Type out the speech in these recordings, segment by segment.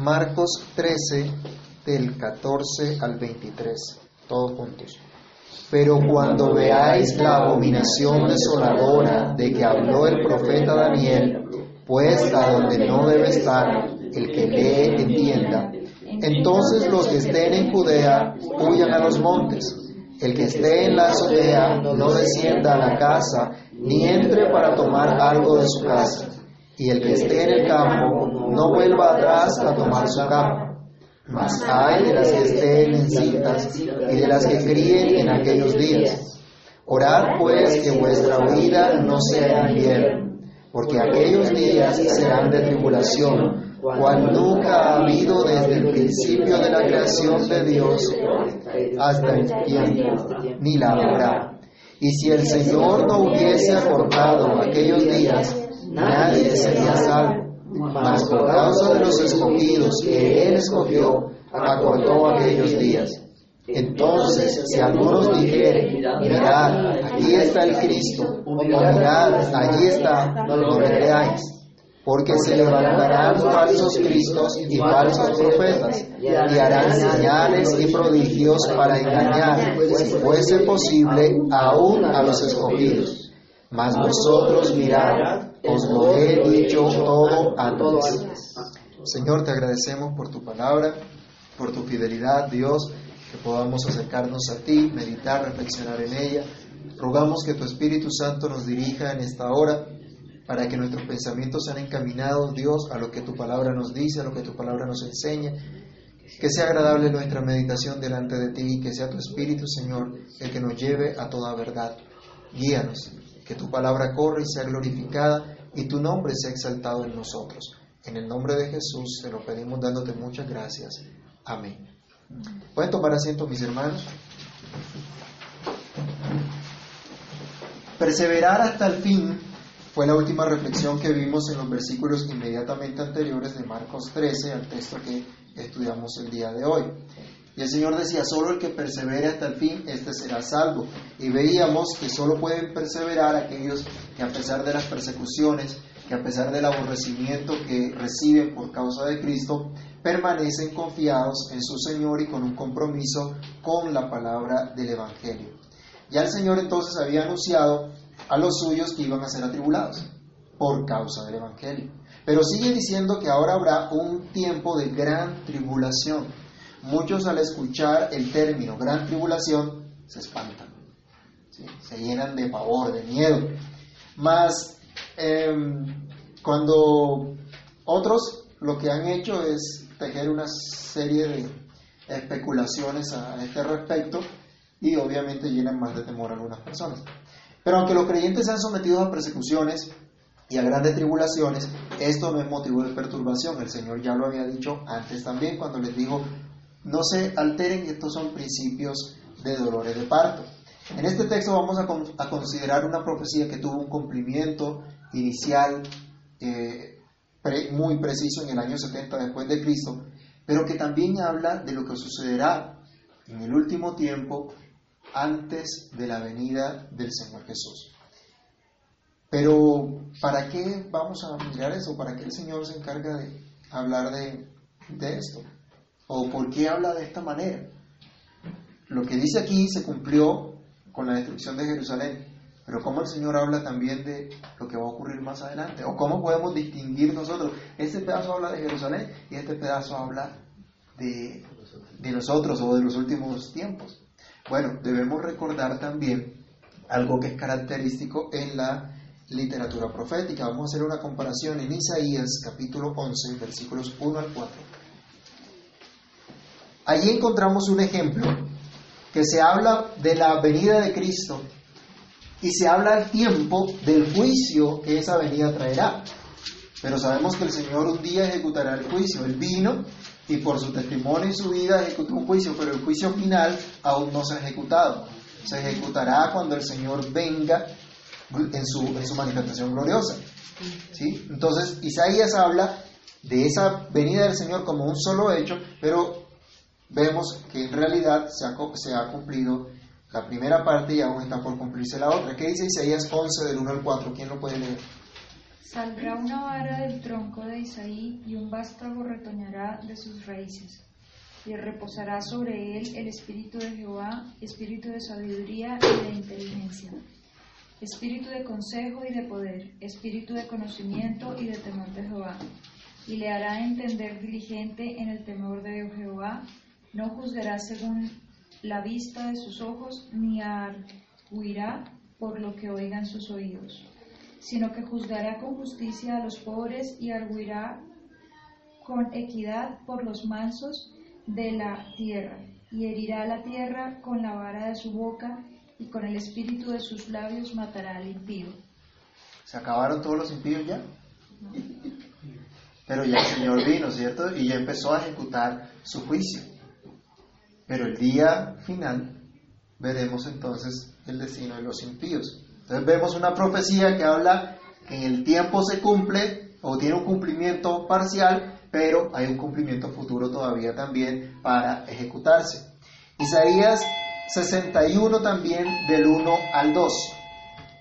Marcos 13, del 14 al 23, todos juntos. Pero cuando veáis la abominación desoladora de que habló el profeta Daniel, puesta donde no debe estar, el que lee entienda, entonces los que estén en Judea huyan a los montes. El que esté en la azotea no descienda a la casa, ni entre para tomar algo de su casa. Y el que esté en el campo no vuelva atrás a tomar su campo. Mas hay de las que estén en cintas y de las que críen en aquellos días. Orad pues que vuestra vida no sea invierno, porque aquellos días serán de tribulación cual nunca ha habido desde el principio de la creación de Dios hasta el tiempo, ni la habrá. Y si el Señor no hubiese acortado aquellos días, nadie sería salvo. Mas por causa de los escogidos que Él escogió, acortó aquellos días. Entonces, si algunos dijeren, mirad, aquí está el Cristo, o mirad, allí está, no le creáis porque se levantarán falsos cristos y falsos profetas, y harán señales y prodigios para engañar, si fuese posible, aún a los escogidos. Mas vosotros mirad, os lo he dicho todo antes. Señor, te agradecemos por tu palabra, por tu fidelidad, Dios, que podamos acercarnos a ti, meditar, reflexionar en ella. Rogamos que tu Espíritu Santo nos dirija en esta hora para que nuestros pensamientos sean encaminados, Dios, a lo que tu palabra nos dice, a lo que tu palabra nos enseña. Que sea agradable nuestra meditación delante de ti y que sea tu Espíritu, Señor, el que nos lleve a toda verdad. Guíanos, que tu palabra corra y sea glorificada y tu nombre sea exaltado en nosotros. En el nombre de Jesús te lo pedimos dándote muchas gracias. Amén. ¿Pueden tomar asiento mis hermanos? Perseverar hasta el fin fue la última reflexión que vimos en los versículos inmediatamente anteriores de Marcos 13 al texto que estudiamos el día de hoy. Y el Señor decía, solo el que persevere hasta el fin, este será salvo. Y veíamos que solo pueden perseverar aquellos que a pesar de las persecuciones, que a pesar del aborrecimiento que reciben por causa de Cristo, permanecen confiados en su Señor y con un compromiso con la palabra del Evangelio. Ya el Señor entonces había anunciado a los suyos que iban a ser atribulados por causa del Evangelio. Pero sigue diciendo que ahora habrá un tiempo de gran tribulación. Muchos al escuchar el término gran tribulación se espantan, se llenan de pavor, de miedo. Mas em, cuando otros lo que han hecho es tejer una serie de especulaciones a este respecto y obviamente llenan más de temor a algunas personas. Pero aunque los creyentes sean sometidos a persecuciones y a grandes tribulaciones, esto no es motivo de perturbación. El Señor ya lo había dicho antes también cuando les dijo, no se alteren, estos son principios de dolores de parto. En este texto vamos a, considerar una profecía que tuvo un cumplimiento inicial eh, muy preciso en el año 70 después de Cristo, pero que también habla de lo que sucederá en el último tiempo antes de la venida del Señor Jesús. Pero, ¿para qué vamos a mirar eso? ¿Para qué el Señor se encarga de hablar de, esto? ¿O por qué habla de esta manera? Lo que dice aquí se cumplió con la destrucción de Jerusalén, pero ¿cómo el Señor habla también de lo que va a ocurrir más adelante? ¿O cómo podemos distinguir nosotros? Este pedazo habla de Jerusalén y este pedazo habla de, nosotros o de los últimos tiempos. Bueno, debemos recordar también algo que es característico en la literatura profética. Vamos a hacer una comparación en Isaías capítulo 11, versículos 1 al 4. Allí encontramos un ejemplo que se habla de la venida de Cristo y se habla al tiempo del juicio que esa venida traerá. Pero sabemos que el Señor un día ejecutará el juicio. Él vino y por su testimonio y su vida ejecutó un juicio, pero el juicio final aún no se ha ejecutado. Se ejecutará cuando el Señor venga en su, en su manifestación gloriosa. ¿sí? Entonces, Isaías habla de esa venida del Señor como un solo hecho, pero vemos que en realidad se ha, cumplido la primera parte y aún está por cumplirse la otra. ¿Qué dice Isaías 11 del 1 al 4? ¿Quién lo puede leer? Saldrá una vara del tronco de Isaí y un vástago retoñará de sus raíces. Y reposará sobre él el espíritu de Jehová, espíritu de sabiduría y de inteligencia, espíritu de consejo y de poder, espíritu de conocimiento y de temor de Jehová. Y le hará entender diligente en el temor de Jehová, no juzgará según la vista de sus ojos, ni arguirá por lo que oigan sus oídos, sino que juzgará con justicia a los pobres y arguirá con equidad por los mansos de la tierra, y herirá la tierra con la vara de su boca, y con el espíritu de sus labios matará al impío. ¿Se acabaron todos los impíos ya? Pero ya el Señor vino, ¿cierto? Y ya empezó a ejecutar su juicio. Pero el día final veremos entonces el destino de los impíos. Entonces vemos una profecía que habla que en el tiempo se cumple o tiene un cumplimiento parcial, pero hay un cumplimiento futuro todavía también para ejecutarse. Isaías 61 también del 1 al 2.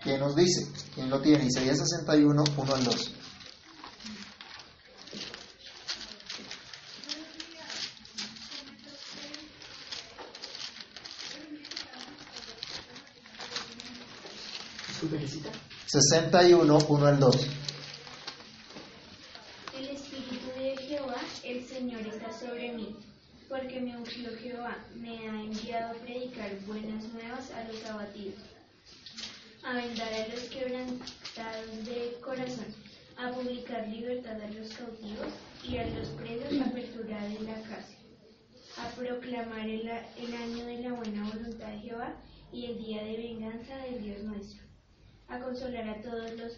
¿Quién nos dice? ¿Quién lo tiene? Isaías 61, 1 al 2. 61, 1 al 2. El Espíritu de Jehová, el Señor, está sobre mí, porque me ungió Jehová, me ha enviado a predicar buenas nuevas a los abatidos, a vendar a los quebrantados de corazón, a publicar libertad a los cautivos y a los presos apertura de la cárcel, a proclamar el, el año de la buena voluntad de Jehová y el día de venganza del Dios nuestro, a consolar a todos los.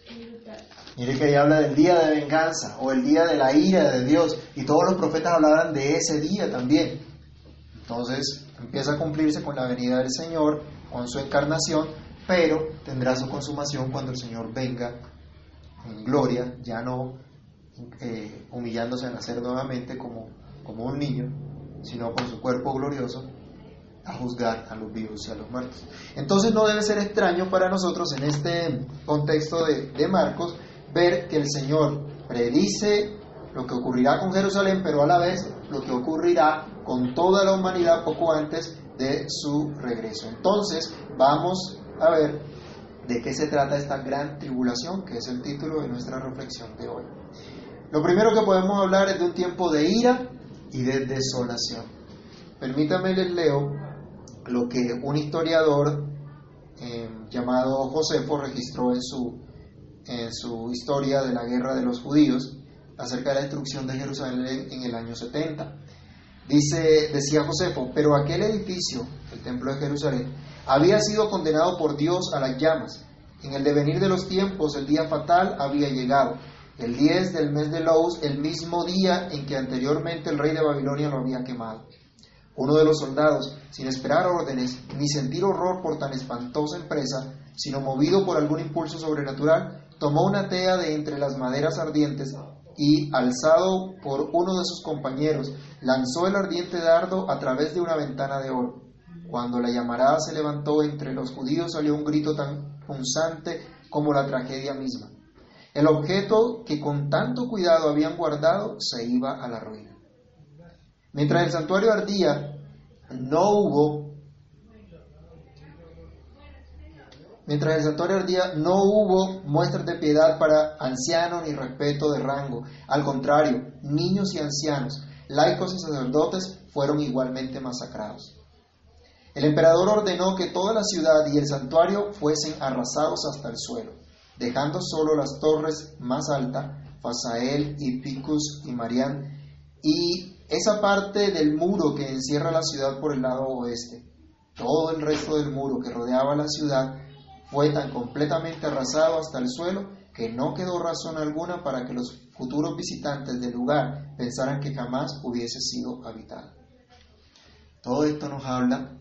Mire que ahí habla del día de venganza o el día de la ira de Dios. Y todos los profetas hablaban de ese día también. Entonces empieza a cumplirse con la venida del Señor, con su encarnación, pero tendrá su consumación cuando el Señor venga en gloria, ya no eh, humillándose a nacer nuevamente como, como un niño, sino con su cuerpo glorioso a juzgar a los vivos y a los muertos. Entonces no debe ser extraño para nosotros en este contexto de, de, Marcos ver que el Señor predice lo que ocurrirá con Jerusalén, pero a la vez lo que ocurrirá con toda la humanidad poco antes de su regreso. Entonces vamos a ver de qué se trata esta gran tribulación, que es el título de nuestra reflexión de hoy. Lo primero que podemos hablar es de un tiempo de ira y de desolación. Permítame les leo lo que un historiador eh, llamado Josefo registró en su, en su historia de la guerra de los judíos acerca de la destrucción de Jerusalén en el año 70. Dice, decía Josefo, pero aquel edificio, el templo de Jerusalén, había sido condenado por Dios a las llamas. En el devenir de los tiempos, el día fatal había llegado. El 10 del mes de Lous, el mismo día en que anteriormente el rey de Babilonia lo había quemado. Uno de los soldados, sin esperar órdenes ni sentir horror por tan espantosa empresa, sino movido por algún impulso sobrenatural, tomó una tea de entre las maderas ardientes y, alzado por uno de sus compañeros, lanzó el ardiente dardo a través de una ventana de oro. Cuando la llamarada se levantó entre los judíos salió un grito tan punzante como la tragedia misma. El objeto que con tanto cuidado habían guardado se iba a la ruina. Mientras el santuario ardía, no hubo, mientras el santuario ardía, no hubo muestras de piedad para ancianos ni respeto de rango. Al contrario, niños y ancianos, laicos y sacerdotes fueron igualmente masacrados. El emperador ordenó que toda la ciudad y el santuario fuesen arrasados hasta el suelo, dejando solo las torres más altas, Fasael y Picus y Marián, y esa parte del muro que encierra la ciudad por el lado oeste. Todo el resto del muro que rodeaba la ciudad fue tan completamente arrasado hasta el suelo que no quedó razón alguna para que los futuros visitantes del lugar pensaran que jamás hubiese sido habitado. Todo esto nos habla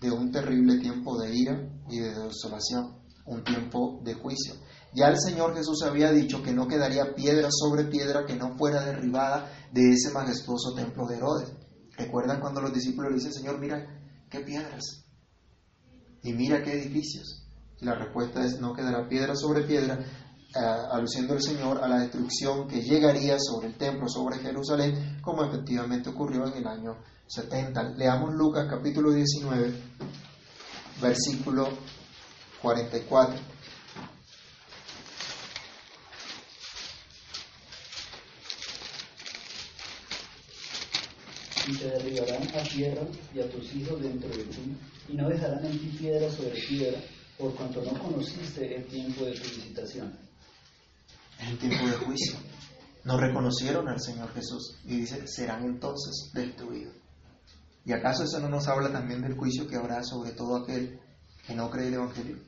de un terrible tiempo de ira y de desolación, un tiempo de juicio. Ya el Señor Jesús había dicho que no quedaría piedra sobre piedra que no fuera derribada de ese majestuoso templo de Herodes. ¿Recuerdan cuando los discípulos le dicen, Señor, mira qué piedras y mira qué edificios? Y la respuesta es, no quedará piedra sobre piedra aluciendo el Señor a la destrucción que llegaría sobre el templo, sobre Jerusalén, como efectivamente ocurrió en el año 70. Leamos Lucas capítulo 19, versículo 44. Y te derribarán a tierra y a tus hijos dentro de ti, y no dejarán en ti piedra sobre piedra, por cuanto no conociste el tiempo de tu visitación. El tiempo de juicio. No reconocieron al Señor Jesús y dice, serán entonces destruidos. ¿Y acaso eso no nos habla también del juicio que habrá sobre todo aquel que no cree el Evangelio?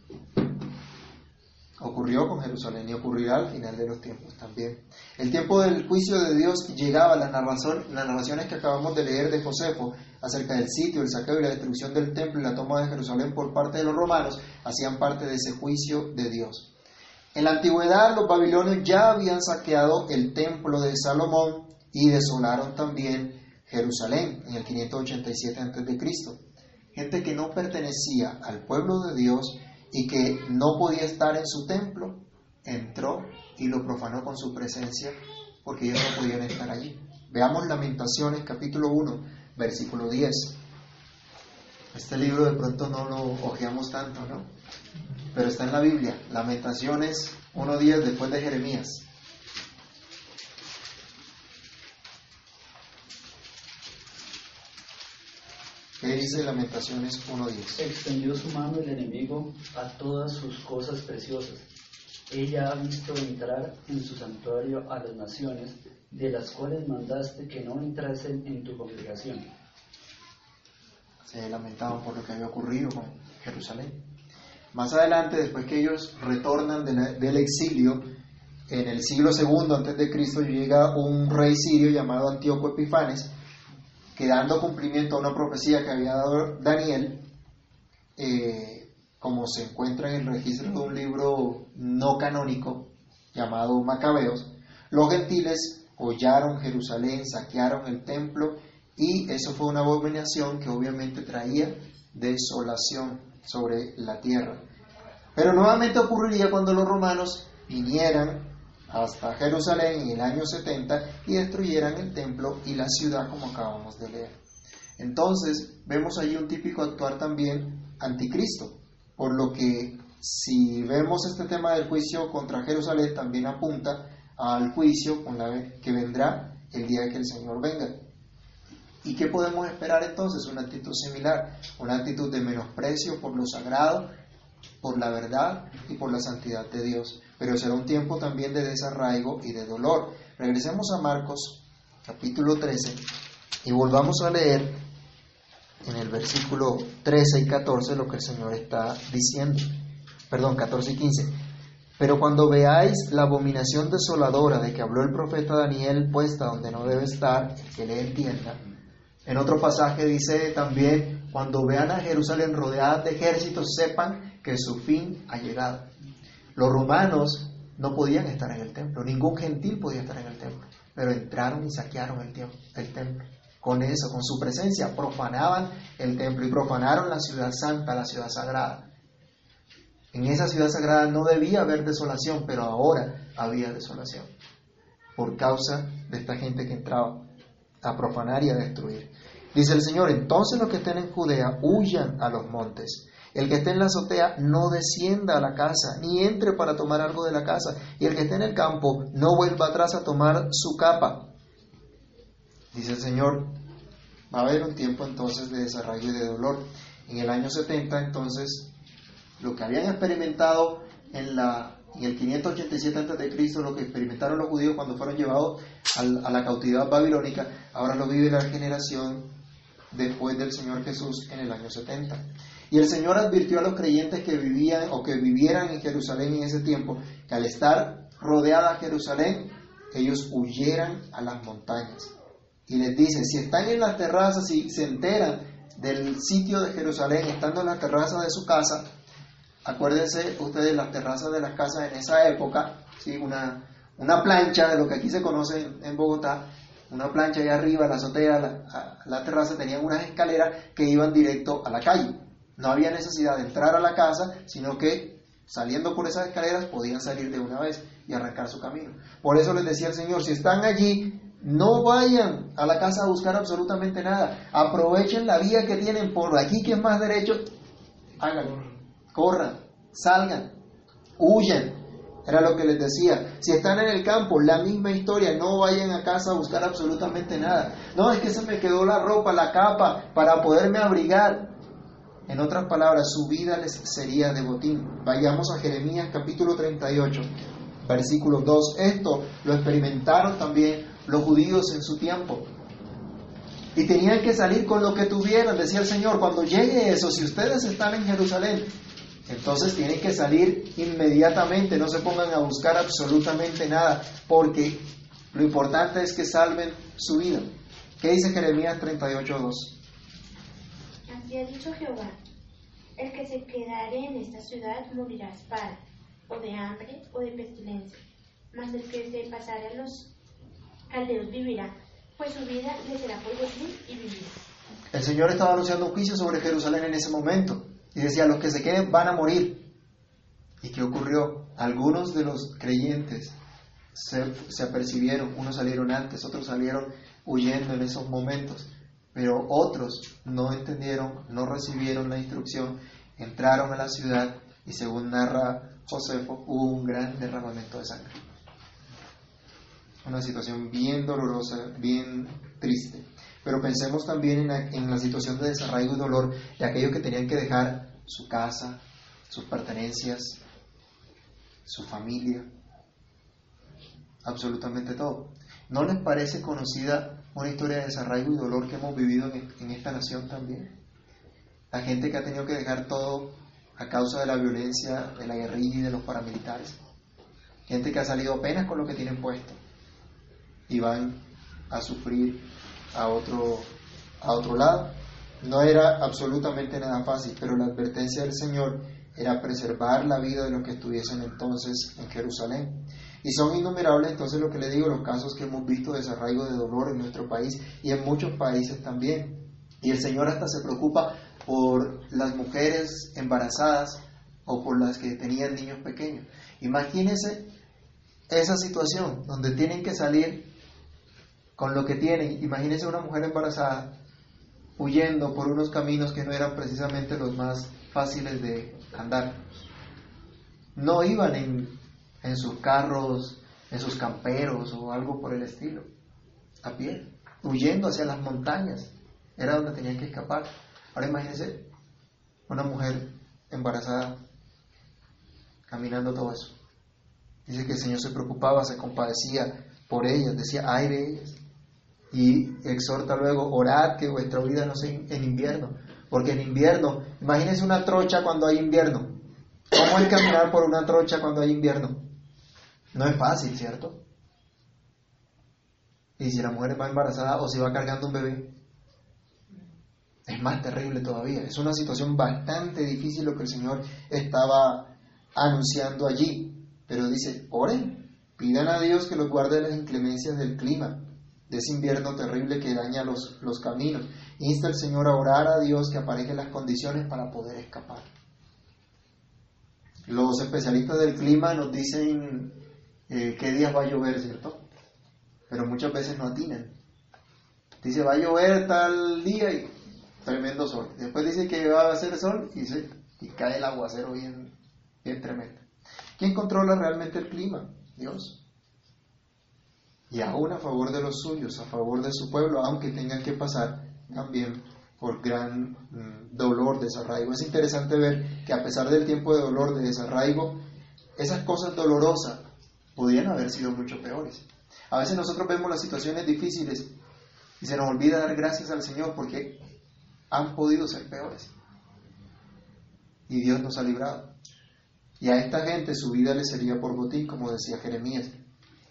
Ocurrió con Jerusalén y ocurrirá al final de los tiempos también. El tiempo del juicio de Dios llegaba, las, narración, las narraciones que acabamos de leer de Josefo acerca del sitio, el saqueo y la destrucción del templo y la toma de Jerusalén por parte de los romanos, hacían parte de ese juicio de Dios. En la antigüedad los babilonios ya habían saqueado el templo de Salomón y desolaron también Jerusalén en el 587 a.C. Gente que no pertenecía al pueblo de Dios y que no podía estar en su templo, entró y lo profanó con su presencia porque ellos no podían estar allí. Veamos Lamentaciones capítulo 1, versículo 10. Este libro de pronto no lo ojeamos tanto, ¿no? Pero está en la Biblia, Lamentaciones 1.10 después de Jeremías. ¿Qué dice Lamentaciones 1.10? Extendió su mano el enemigo a todas sus cosas preciosas. Ella ha visto entrar en su santuario a las naciones, de las cuales mandaste que no entrasen en tu congregación. Se lamentaban por lo que había ocurrido con Jerusalén. Más adelante, después que ellos retornan del exilio, en el siglo II antes de Cristo llega un rey sirio llamado Antíoco Epifanes, que dando cumplimiento a una profecía que había dado Daniel, eh, como se encuentra en el registro de un libro no canónico llamado Macabeos, los gentiles hollaron Jerusalén, saquearon el templo y eso fue una abominación que obviamente traía desolación sobre la tierra. Pero nuevamente ocurriría cuando los romanos vinieran hasta Jerusalén en el año 70 y destruyeran el templo y la ciudad como acabamos de leer. Entonces vemos allí un típico actuar también anticristo, por lo que si vemos este tema del juicio contra Jerusalén también apunta al juicio con la que vendrá el día que el Señor venga. ¿Y qué podemos esperar entonces? Una actitud similar, una actitud de menosprecio por lo sagrado, por la verdad y por la santidad de Dios pero será un tiempo también de desarraigo y de dolor. Regresemos a Marcos capítulo 13 y volvamos a leer en el versículo 13 y 14 lo que el Señor está diciendo. Perdón, 14 y 15. Pero cuando veáis la abominación desoladora de que habló el profeta Daniel puesta donde no debe estar, que le entienda. En otro pasaje dice también, cuando vean a Jerusalén rodeada de ejércitos, sepan que su fin ha llegado. Los romanos no podían estar en el templo, ningún gentil podía estar en el templo, pero entraron y saquearon el, templo. Con eso, con su presencia, profanaban el templo y profanaron la ciudad santa, la ciudad sagrada. En esa ciudad sagrada no debía haber desolación, pero ahora había desolación por causa de esta gente que entraba a profanar y a destruir. Dice el Señor, entonces los que estén en Judea huyan a los montes. El que esté en la azotea no descienda a la casa, ni entre para tomar algo de la casa. Y el que esté en el campo no vuelva atrás a tomar su capa. Dice el Señor, va a haber un tiempo entonces de desarrollo y de dolor. En el año 70 entonces, lo que habían experimentado en, la, en el 587 a.C., lo que experimentaron los judíos cuando fueron llevados a la cautividad babilónica, ahora lo vive la generación después del Señor Jesús en el año 70. Y el Señor advirtió a los creyentes que vivían o que vivieran en Jerusalén en ese tiempo que al estar rodeada Jerusalén, ellos huyeran a las montañas. Y les dice, si están en las terrazas y se enteran del sitio de Jerusalén, estando en la terraza de su casa, acuérdense ustedes las terrazas de las casas en esa época, ¿sí? una, una plancha de lo que aquí se conoce en, Bogotá, una plancha ahí arriba, la azotea, la, la terraza, tenían unas escaleras que iban directo a la calle. No había necesidad de entrar a la casa, sino que saliendo por esas escaleras, podían salir de una vez y arrancar su camino. Por eso les decía el Señor, si están allí, no vayan a la casa a buscar absolutamente nada. Aprovechen la vía que tienen por aquí, que es más derecho. Háganlo. Corran, salgan, huyan. Era lo que les decía. Si están en el campo, la misma historia. No vayan a casa a buscar absolutamente nada. No, es que se me quedó la ropa, la capa, para poderme abrigar. En otras palabras, su vida les sería de botín. Vayamos a Jeremías capítulo 38, versículo 2. Esto lo experimentaron también los judíos en su tiempo. Y tenían que salir con lo que tuvieran, decía el Señor, cuando llegue eso, si ustedes están en Jerusalén, entonces tienen que salir inmediatamente, no se pongan a buscar absolutamente nada, porque lo importante es que salven su vida. ¿Qué dice Jeremías 38.2? Así ha dicho Jehová, el que se quedare en esta ciudad morirá espada, o de hambre, o de pestilencia, mas el que se pasare a los caldeos vivirá, pues su vida le será por botín y vivirá. El Señor estaba anunciando un juicio sobre Jerusalén en ese momento, y decía, los que se queden van a morir. ¿Y qué ocurrió? Algunos de los creyentes se, se apercibieron, unos salieron antes, otros salieron huyendo en esos momentos, pero otros no entendieron, no recibieron la instrucción, entraron a la ciudad y según narra Josefo, hubo un gran derramamiento de sangre. Una situación bien dolorosa, bien triste. Pero pensemos también en la, situación de desarraigo y dolor de aquellos que tenían que dejar su casa, sus pertenencias, su familia, absolutamente todo. ¿No les parece conocida una historia de desarraigo y dolor que hemos vivido en, en esta nación también? La gente que ha tenido que dejar todo a causa de la violencia, de la guerrilla y de los paramilitares. Gente que ha salido apenas con lo que tienen puesto y van a sufrir a otro, a otro lado. No era absolutamente nada fácil, pero la advertencia del Señor era preservar la vida de los que estuviesen entonces en Jerusalén. Y son innumerables entonces lo que le digo, los casos que hemos visto de desarraigo de dolor en nuestro país y en muchos países también. Y el Señor hasta se preocupa por las mujeres embarazadas o por las que tenían niños pequeños. Imagínense esa situación donde tienen que salir con lo que tienen. Imagínense una mujer embarazada huyendo por unos caminos que no eran precisamente los más fáciles de andar. No iban en, en sus carros, en sus camperos o algo por el estilo, a pie, huyendo hacia las montañas. Era donde tenían que escapar. Ahora imagínense una mujer embarazada caminando todo eso. Dice que el Señor se preocupaba, se compadecía por ellas, decía, ay de ellas. Y exhorta luego, orad que vuestra vida no sea en invierno, porque en invierno, imagínense una trocha cuando hay invierno. ¿Cómo es caminar por una trocha cuando hay invierno? No es fácil, ¿cierto? Y si la mujer va embarazada o si va cargando un bebé, es más terrible todavía. Es una situación bastante difícil lo que el Señor estaba anunciando allí. Pero dice, oren, pidan a Dios que los guarde de las inclemencias del clima, de ese invierno terrible que daña los, los caminos. Insta al Señor a orar a Dios que aparezcan las condiciones para poder escapar. Los especialistas del clima nos dicen eh, qué días va a llover, ¿cierto? Pero muchas veces no atinan. Dice, va a llover tal día y tremendo sol. Después dice que va a hacer sol y, cae el aguacero bien, bien tremendo. ¿Quién controla realmente el clima? Dios. Y aún a favor de los suyos, a favor de su pueblo, aunque tengan que pasar también por gran mm, dolor, desarraigo. Es interesante ver que a pesar del tiempo de dolor, de desarraigo, esas cosas dolorosas podrían haber sido mucho peores. A veces nosotros vemos las situaciones difíciles y se nos olvida dar gracias al Señor porque han podido ser peores. Y Dios nos ha librado. Y a esta gente su vida le sería por botín, como decía Jeremías.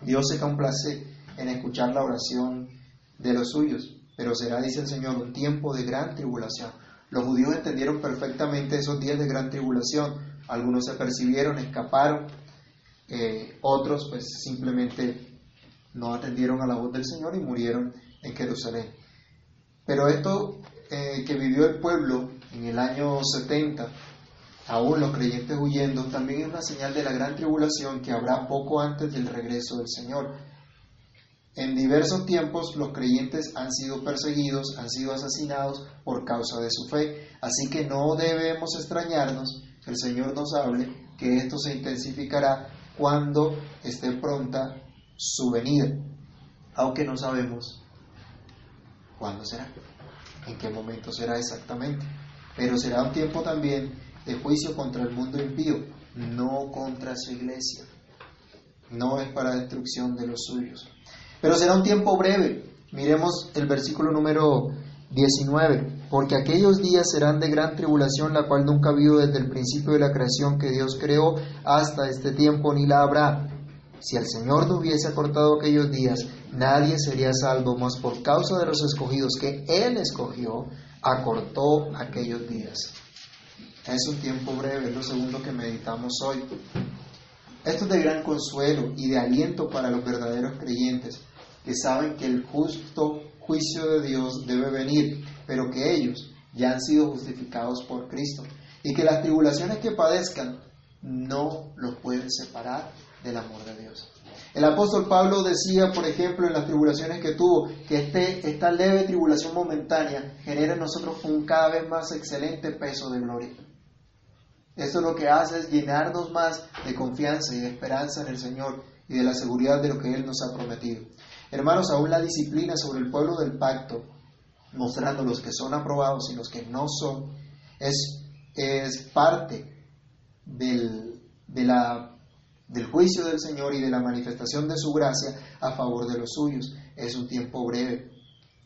Dios se complace en escuchar la oración de los suyos, pero será, dice el Señor, un tiempo de gran tribulación. Los judíos entendieron perfectamente esos días de gran tribulación. Algunos se percibieron, escaparon, eh, otros pues simplemente no atendieron a la voz del Señor y murieron en Jerusalén. Pero esto eh, que vivió el pueblo en el año 70 aún los creyentes huyendo, también es una señal de la gran tribulación que habrá poco antes del regreso del Señor. En diversos tiempos los creyentes han sido perseguidos, han sido asesinados por causa de su fe, así que no debemos extrañarnos que el Señor nos hable que esto se intensificará cuando esté pronta su venida, aunque no sabemos cuándo será, en qué momento será exactamente, pero será un tiempo también de juicio contra el mundo impío, no contra su iglesia, no es para destrucción de los suyos. Pero será un tiempo breve. Miremos el versículo número 19. Porque aquellos días serán de gran tribulación, la cual nunca ha habido desde el principio de la creación que Dios creó hasta este tiempo, ni la habrá. Si el Señor no hubiese acortado aquellos días, nadie sería salvo, mas por causa de los escogidos que Él escogió, acortó aquellos días. Es un tiempo breve, es lo segundo que meditamos hoy. Esto es de gran consuelo y de aliento para los verdaderos creyentes, que saben que el justo juicio de Dios debe venir, pero que ellos ya han sido justificados por Cristo y que las tribulaciones que padezcan no los pueden separar del amor de Dios. El apóstol Pablo decía, por ejemplo, en las tribulaciones que tuvo, que este, esta leve tribulación momentánea genera en nosotros un cada vez más excelente peso de gloria. Esto lo que hace es llenarnos más de confianza y de esperanza en el Señor y de la seguridad de lo que Él nos ha prometido. Hermanos, aún la disciplina sobre el pueblo del pacto, mostrando los que son aprobados y los que no son, es, es parte del, de la, del juicio del Señor y de la manifestación de su gracia a favor de los suyos. Es un tiempo breve.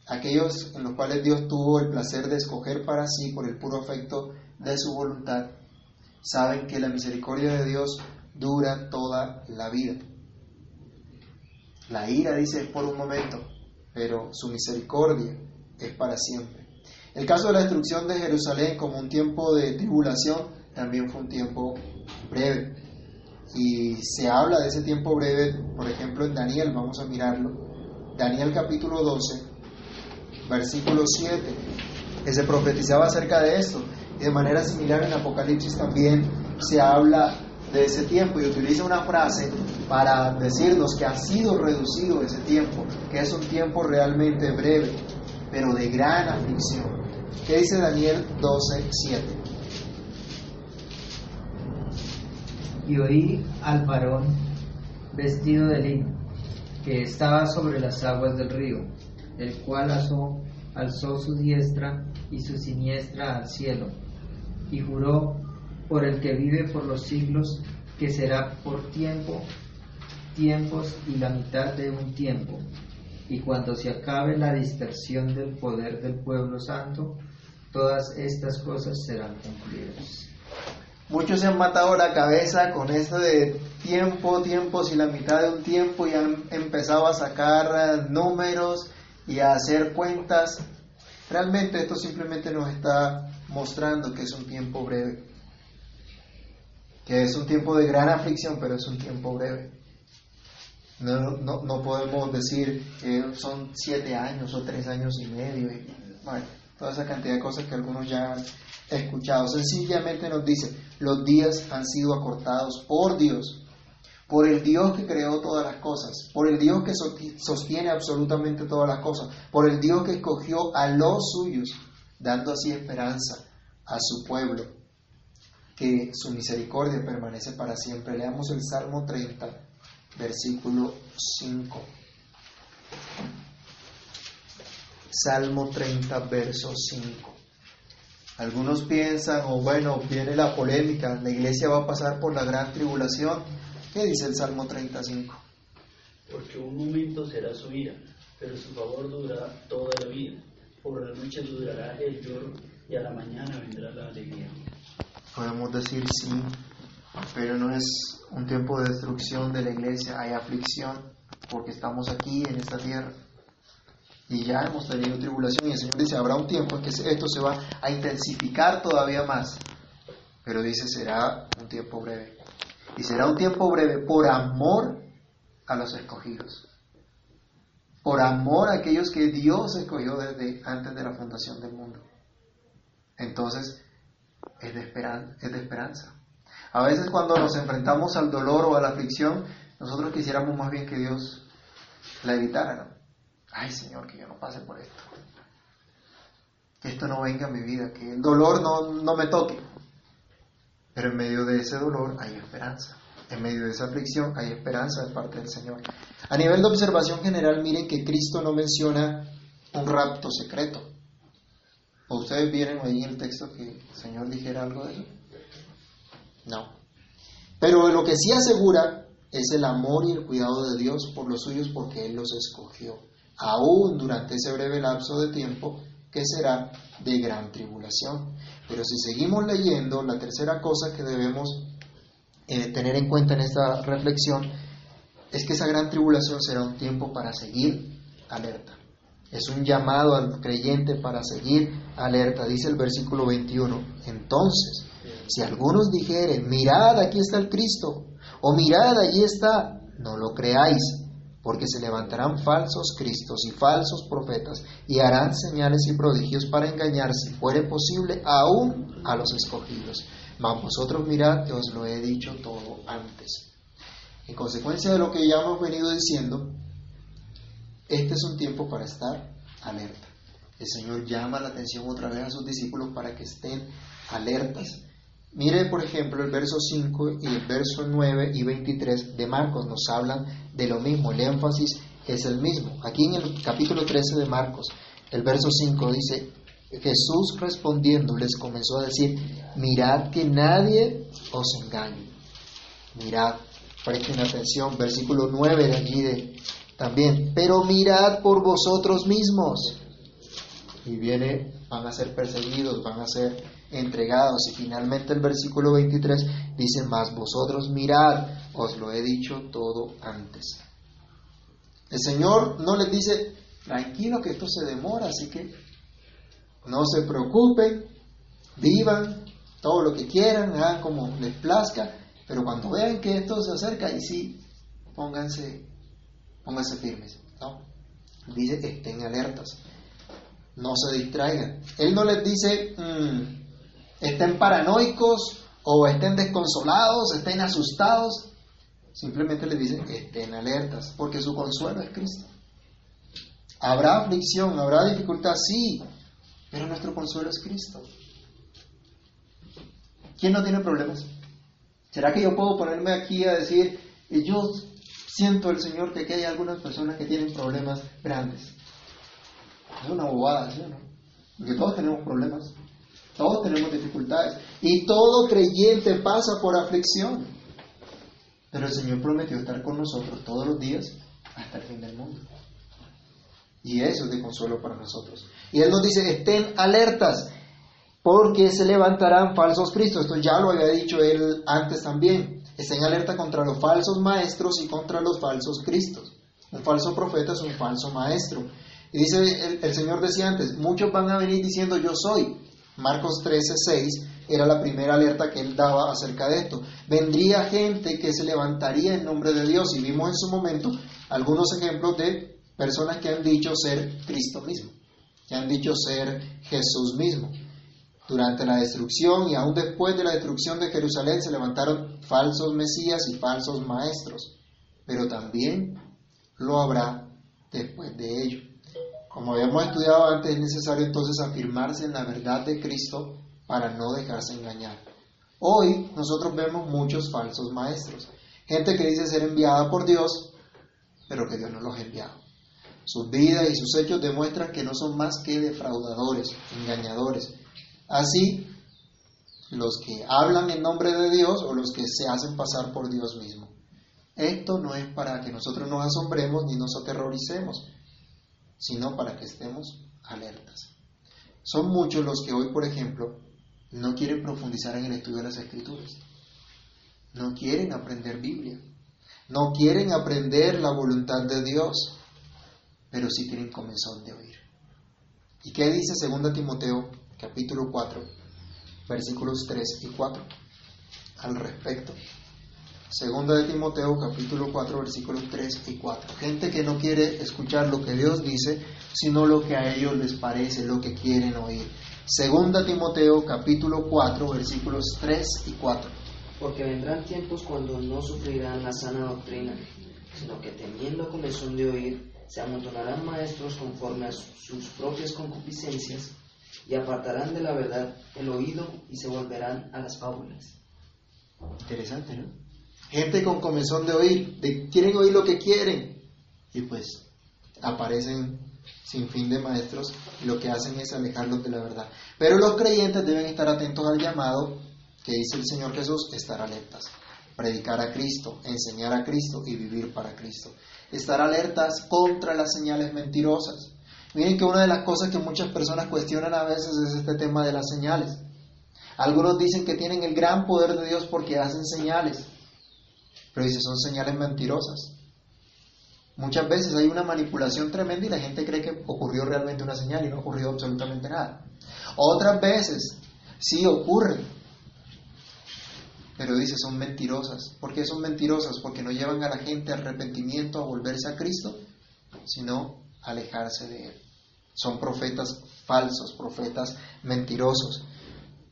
Aquellos en los cuales Dios tuvo el placer de escoger para sí por el puro afecto de su voluntad, saben que la misericordia de Dios dura toda la vida. La ira, dice, es por un momento, pero su misericordia es para siempre. El caso de la destrucción de Jerusalén como un tiempo de tribulación también fue un tiempo breve. Y se habla de ese tiempo breve, por ejemplo, en Daniel, vamos a mirarlo. Daniel capítulo 12, versículo 7, que se profetizaba acerca de esto. Y de manera similar en Apocalipsis también se habla de ese tiempo y utiliza una frase para decirnos que ha sido reducido ese tiempo, que es un tiempo realmente breve, pero de gran aflicción. ¿Qué dice Daniel 12, 7? Y oí al varón vestido de lino, que estaba sobre las aguas del río, el cual alzó, alzó su diestra y su siniestra al cielo, y juró por el que vive por los siglos, que será por tiempo, tiempos y la mitad de un tiempo. Y cuando se acabe la dispersión del poder del pueblo santo, todas estas cosas serán cumplidas. Muchos se han matado la cabeza con esto de tiempo, tiempos y la mitad de un tiempo y han empezado a sacar números y a hacer cuentas. Realmente esto simplemente nos está mostrando que es un tiempo breve que es un tiempo de gran aflicción, pero es un tiempo breve. No, no, no podemos decir que son siete años o tres años y medio, y, bueno, toda esa cantidad de cosas que algunos ya han escuchado. Sencillamente nos dice, los días han sido acortados por Dios, por el Dios que creó todas las cosas, por el Dios que sostiene absolutamente todas las cosas, por el Dios que escogió a los suyos, dando así esperanza a su pueblo que su misericordia permanece para siempre. Leamos el Salmo 30, versículo 5. Salmo 30, verso 5. Algunos piensan, o bueno, viene la polémica, la iglesia va a pasar por la gran tribulación. ¿Qué dice el Salmo 35? Porque un momento será su ira, pero su favor durará toda la vida. Por la noche durará el lloro y a la mañana vendrá la alegría. Podemos decir sí, pero no es un tiempo de destrucción de la iglesia, hay aflicción porque estamos aquí en esta tierra. Y ya hemos tenido tribulación y el Señor dice, habrá un tiempo en que esto se va a intensificar todavía más. Pero dice, será un tiempo breve. Y será un tiempo breve por amor a los escogidos. Por amor a aquellos que Dios escogió desde antes de la fundación del mundo. Entonces, es de, esperanza, es de esperanza. A veces cuando nos enfrentamos al dolor o a la aflicción, nosotros quisiéramos más bien que Dios la evitara. Ay Señor, que yo no pase por esto. Que esto no venga a mi vida, que el dolor no, no me toque. Pero en medio de ese dolor hay esperanza. En medio de esa aflicción hay esperanza de parte del Señor. A nivel de observación general, miren que Cristo no menciona un rapto secreto. Ustedes vieron ahí en el texto que el Señor dijera algo de eso? No. Pero lo que sí asegura es el amor y el cuidado de Dios por los suyos porque Él los escogió, aún durante ese breve lapso de tiempo que será de gran tribulación. Pero si seguimos leyendo, la tercera cosa que debemos eh, tener en cuenta en esta reflexión es que esa gran tribulación será un tiempo para seguir alerta. Es un llamado al creyente para seguir alerta, dice el versículo 21. Entonces, si algunos dijeren, mirad, aquí está el Cristo, o mirad, allí está, no lo creáis, porque se levantarán falsos cristos y falsos profetas y harán señales y prodigios para engañar, si fuere posible, aún a los escogidos. Mas vosotros mirad os lo he dicho todo antes. En consecuencia de lo que ya hemos venido diciendo, este es un tiempo para estar alerta. El Señor llama la atención otra vez a sus discípulos para que estén alertas. Mire, por ejemplo, el verso 5 y el verso 9 y 23 de Marcos nos hablan de lo mismo, el énfasis es el mismo. Aquí en el capítulo 13 de Marcos, el verso 5 dice, Jesús respondiendo les comenzó a decir, mirad que nadie os engañe. Mirad, presten atención, versículo 9 de allí de, también, pero mirad por vosotros mismos. Y viene, van a ser perseguidos, van a ser entregados. Y finalmente el versículo 23 dice, más vosotros mirad, os lo he dicho todo antes. El Señor no les dice, tranquilo que esto se demora, así que no se preocupen, vivan todo lo que quieran, hagan como les plazca, pero cuando vean que esto se acerca, y sí, pónganse, pónganse firmes. ¿no? Dice estén alertas, no se distraigan. Él no les dice, mm, estén paranoicos o estén desconsolados, estén asustados. Simplemente les dice, estén alertas, porque su consuelo es Cristo. Habrá aflicción, habrá dificultad, sí, pero nuestro consuelo es Cristo. ¿Quién no tiene problemas? ¿Será que yo puedo ponerme aquí a decir, yo siento el Señor que aquí hay algunas personas que tienen problemas grandes? Es una bobada, ¿sí o no? Porque todos tenemos problemas, todos tenemos dificultades y todo creyente pasa por aflicción. Pero el Señor prometió estar con nosotros todos los días hasta el fin del mundo. Y eso es de consuelo para nosotros. Y Él nos dice, estén alertas, porque se levantarán falsos cristos. Esto ya lo había dicho Él antes también. Estén alerta contra los falsos maestros y contra los falsos cristos. Un falso profeta es un falso maestro. Y dice, el, el Señor decía antes, muchos van a venir diciendo yo soy. Marcos 13, 6 era la primera alerta que él daba acerca de esto. Vendría gente que se levantaría en nombre de Dios y vimos en su momento algunos ejemplos de personas que han dicho ser Cristo mismo, que han dicho ser Jesús mismo. Durante la destrucción y aún después de la destrucción de Jerusalén se levantaron falsos mesías y falsos maestros, pero también lo habrá después de ello. Como habíamos estudiado antes, es necesario entonces afirmarse en la verdad de Cristo para no dejarse engañar. Hoy nosotros vemos muchos falsos maestros, gente que dice ser enviada por Dios, pero que Dios no los ha enviado. Sus vidas y sus hechos demuestran que no son más que defraudadores, engañadores. Así, los que hablan en nombre de Dios o los que se hacen pasar por Dios mismo. Esto no es para que nosotros nos asombremos ni nos aterroricemos, sino para que estemos alertas. Son muchos los que hoy, por ejemplo, no quieren profundizar en el estudio de las escrituras. No quieren aprender Biblia. No quieren aprender la voluntad de Dios pero sí tienen comenzón de oír. ¿Y qué dice 2 Timoteo capítulo 4, versículos 3 y 4 al respecto? 2 de Timoteo capítulo 4 versículos 3 y 4. Gente que no quiere escuchar lo que Dios dice, sino lo que a ellos les parece, lo que quieren oír. Segunda Timoteo capítulo 4 versículos 3 y 4. Porque vendrán tiempos cuando no sufrirán la sana doctrina, sino que teniendo comezón de oír, se amontonarán maestros conforme a sus propias concupiscencias y apartarán de la verdad el oído y se volverán a las fábulas. Interesante, ¿no? Gente con comezón de oír, de, quieren oír lo que quieren. Y pues aparecen sin fin de maestros y lo que hacen es alejarlos de la verdad. Pero los creyentes deben estar atentos al llamado que dice el Señor Jesús, estar alertas, predicar a Cristo, enseñar a Cristo y vivir para Cristo. Estar alertas contra las señales mentirosas. Miren que una de las cosas que muchas personas cuestionan a veces es este tema de las señales. Algunos dicen que tienen el gran poder de Dios porque hacen señales, pero dice son señales mentirosas. Muchas veces hay una manipulación tremenda y la gente cree que ocurrió realmente una señal y no ocurrió absolutamente nada. Otras veces sí ocurren, pero dice son mentirosas. ¿Por qué son mentirosas? Porque no llevan a la gente al arrepentimiento, a volverse a Cristo, sino a alejarse de Él. Son profetas falsos, profetas mentirosos.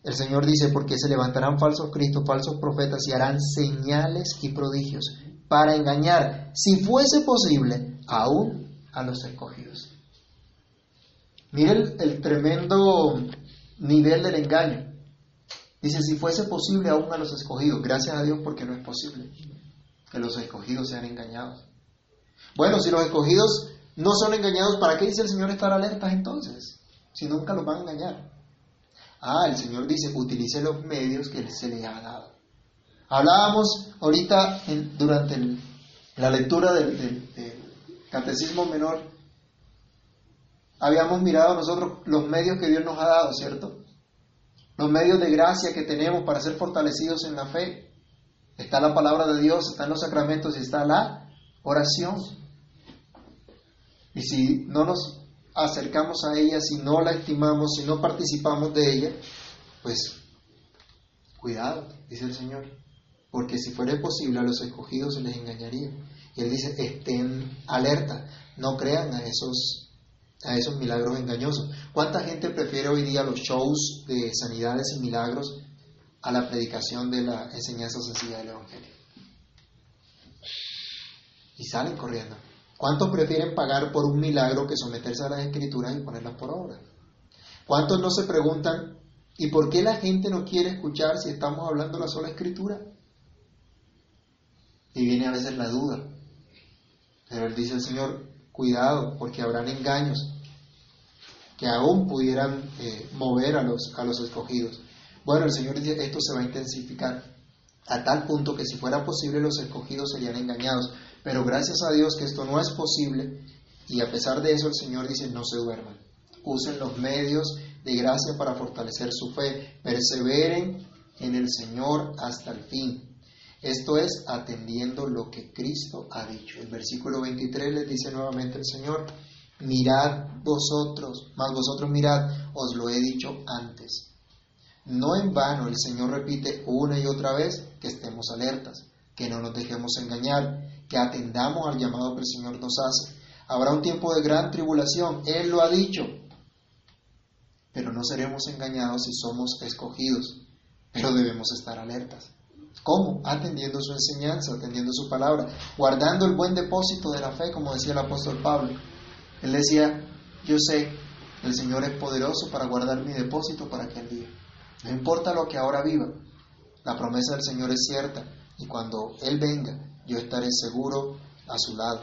El Señor dice, porque se levantarán falsos cristos, falsos profetas y harán señales y prodigios para engañar, si fuese posible, aún a los escogidos. Miren el, el tremendo nivel del engaño. Dice, si fuese posible, aún a los escogidos. Gracias a Dios porque no es posible que los escogidos sean engañados. Bueno, si los escogidos no son engañados, ¿para qué dice el Señor estar alertas entonces? Si nunca los van a engañar. Ah, el Señor dice, utilice los medios que se le ha dado. Hablábamos ahorita durante la lectura del, del Catecismo Menor, habíamos mirado nosotros los medios que Dios nos ha dado, ¿cierto? Los medios de gracia que tenemos para ser fortalecidos en la fe. Está la palabra de Dios, están los sacramentos y está la oración. Y si no nos acercamos a ella, si no la estimamos, si no participamos de ella, pues cuidado, dice el Señor, porque si fuera posible a los escogidos se les engañaría. Y Él dice, estén alerta, no crean a esos, a esos milagros engañosos. ¿Cuánta gente prefiere hoy día los shows de sanidades y milagros a la predicación de la enseñanza sencilla del Evangelio? Y salen corriendo. ¿Cuántos prefieren pagar por un milagro que someterse a las escrituras y ponerlas por obra? ¿Cuántos no se preguntan, ¿y por qué la gente no quiere escuchar si estamos hablando la sola escritura? Y viene a veces la duda. Pero él dice el Señor, cuidado, porque habrán engaños que aún pudieran eh, mover a los, a los escogidos. Bueno, el Señor dice esto se va a intensificar a tal punto que si fuera posible los escogidos serían engañados. Pero gracias a Dios que esto no es posible y a pesar de eso el Señor dice no se duerman. Usen los medios de gracia para fortalecer su fe. Perseveren en el Señor hasta el fin. Esto es atendiendo lo que Cristo ha dicho. El versículo 23 les dice nuevamente el Señor, mirad vosotros, más vosotros mirad, os lo he dicho antes. No en vano el Señor repite una y otra vez que estemos alertas, que no nos dejemos engañar, que atendamos al llamado que el Señor nos hace. Habrá un tiempo de gran tribulación, Él lo ha dicho, pero no seremos engañados si somos escogidos, pero debemos estar alertas. ¿Cómo? Atendiendo su enseñanza, atendiendo su palabra, guardando el buen depósito de la fe, como decía el apóstol Pablo. Él decía, yo sé, el Señor es poderoso para guardar mi depósito para aquel día. No importa lo que ahora viva, la promesa del Señor es cierta y cuando Él venga, yo estaré seguro a su lado.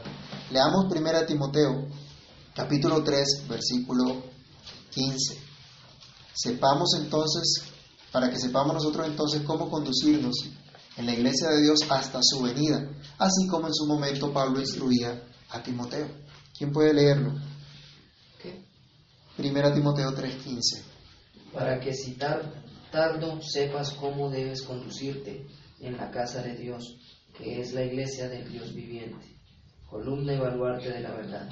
Leamos 1 Timoteo, capítulo 3, versículo 15. Sepamos entonces, para que sepamos nosotros entonces cómo conducirnos en la iglesia de Dios hasta su venida, así como en su momento Pablo instruía a Timoteo. ¿Quién puede leerlo? ¿Qué? 1 Timoteo 3:15. Para que si tar- tardo sepas cómo debes conducirte en la casa de Dios, que es la iglesia del Dios viviente, columna y baluarte de la verdad.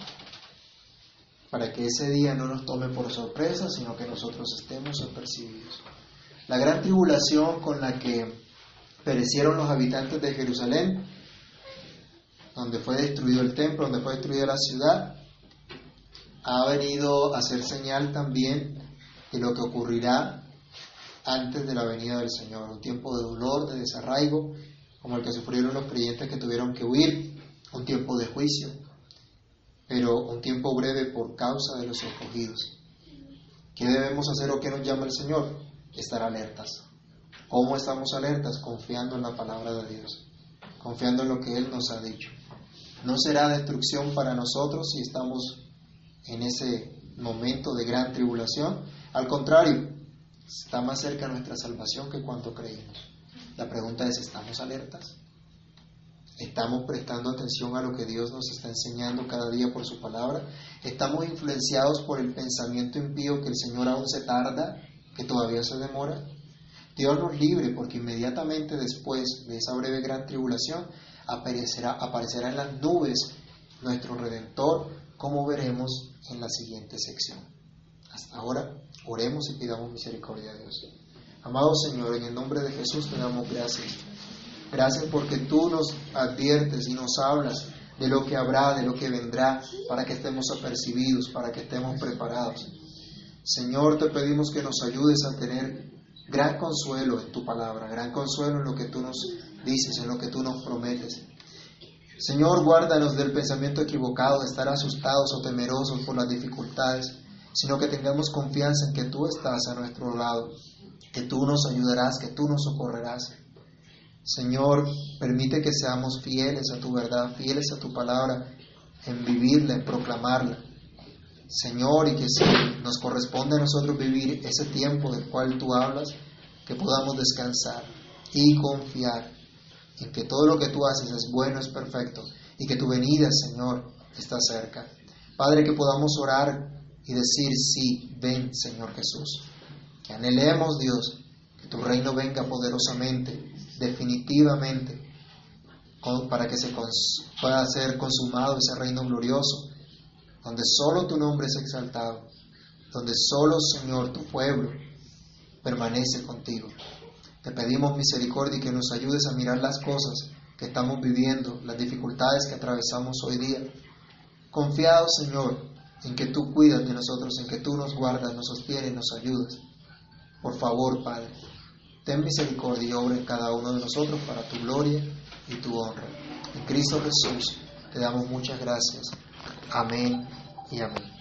para que ese día no nos tome por sorpresa, sino que nosotros estemos apercibidos. La gran tribulación con la que perecieron los habitantes de Jerusalén, donde fue destruido el templo, donde fue destruida la ciudad, ha venido a ser señal también de lo que ocurrirá antes de la venida del Señor, un tiempo de dolor, de desarraigo, como el que sufrieron los creyentes que tuvieron que huir, un tiempo de juicio, pero un tiempo breve por causa de los escogidos. ¿Qué debemos hacer o qué nos llama el Señor? Estar alertas. ¿Cómo estamos alertas? Confiando en la palabra de Dios, confiando en lo que Él nos ha dicho. No será destrucción para nosotros si estamos en ese momento de gran tribulación. Al contrario, está más cerca nuestra salvación que cuanto creímos. La pregunta es, ¿estamos alertas? ¿Estamos prestando atención a lo que Dios nos está enseñando cada día por su palabra? ¿Estamos influenciados por el pensamiento impío que el Señor aún se tarda, que todavía se demora? Dios nos libre porque inmediatamente después de esa breve gran tribulación aparecerá, aparecerá en las nubes nuestro Redentor, como veremos en la siguiente sección. Hasta ahora, oremos y pidamos misericordia a Dios. Amado Señor, en el nombre de Jesús te damos gracias. Gracias porque tú nos adviertes y nos hablas de lo que habrá, de lo que vendrá, para que estemos apercibidos, para que estemos preparados. Señor, te pedimos que nos ayudes a tener gran consuelo en tu palabra, gran consuelo en lo que tú nos dices, en lo que tú nos prometes. Señor, guárdanos del pensamiento equivocado, de estar asustados o temerosos por las dificultades, sino que tengamos confianza en que tú estás a nuestro lado, que tú nos ayudarás, que tú nos socorrerás. Señor, permite que seamos fieles a tu verdad, fieles a tu palabra, en vivirla, en proclamarla. Señor, y que si nos corresponde a nosotros vivir ese tiempo del cual tú hablas, que podamos descansar y confiar en que todo lo que tú haces es bueno, es perfecto y que tu venida, Señor, está cerca. Padre, que podamos orar y decir, sí, ven, Señor Jesús. Que anhelemos, Dios, que tu reino venga poderosamente, definitivamente, para que se pueda ser consumado ese reino glorioso, donde solo tu nombre es exaltado, donde solo, Señor, tu pueblo permanece contigo. Te pedimos misericordia y que nos ayudes a mirar las cosas que estamos viviendo, las dificultades que atravesamos hoy día. Confiados, Señor, en que tú cuidas de nosotros, en que tú nos guardas, nos sostienes, nos ayudas. Por favor, Padre, ten misericordia y obra en cada uno de nosotros para tu gloria y tu honra. En Cristo Jesús te damos muchas gracias. Amén y amén.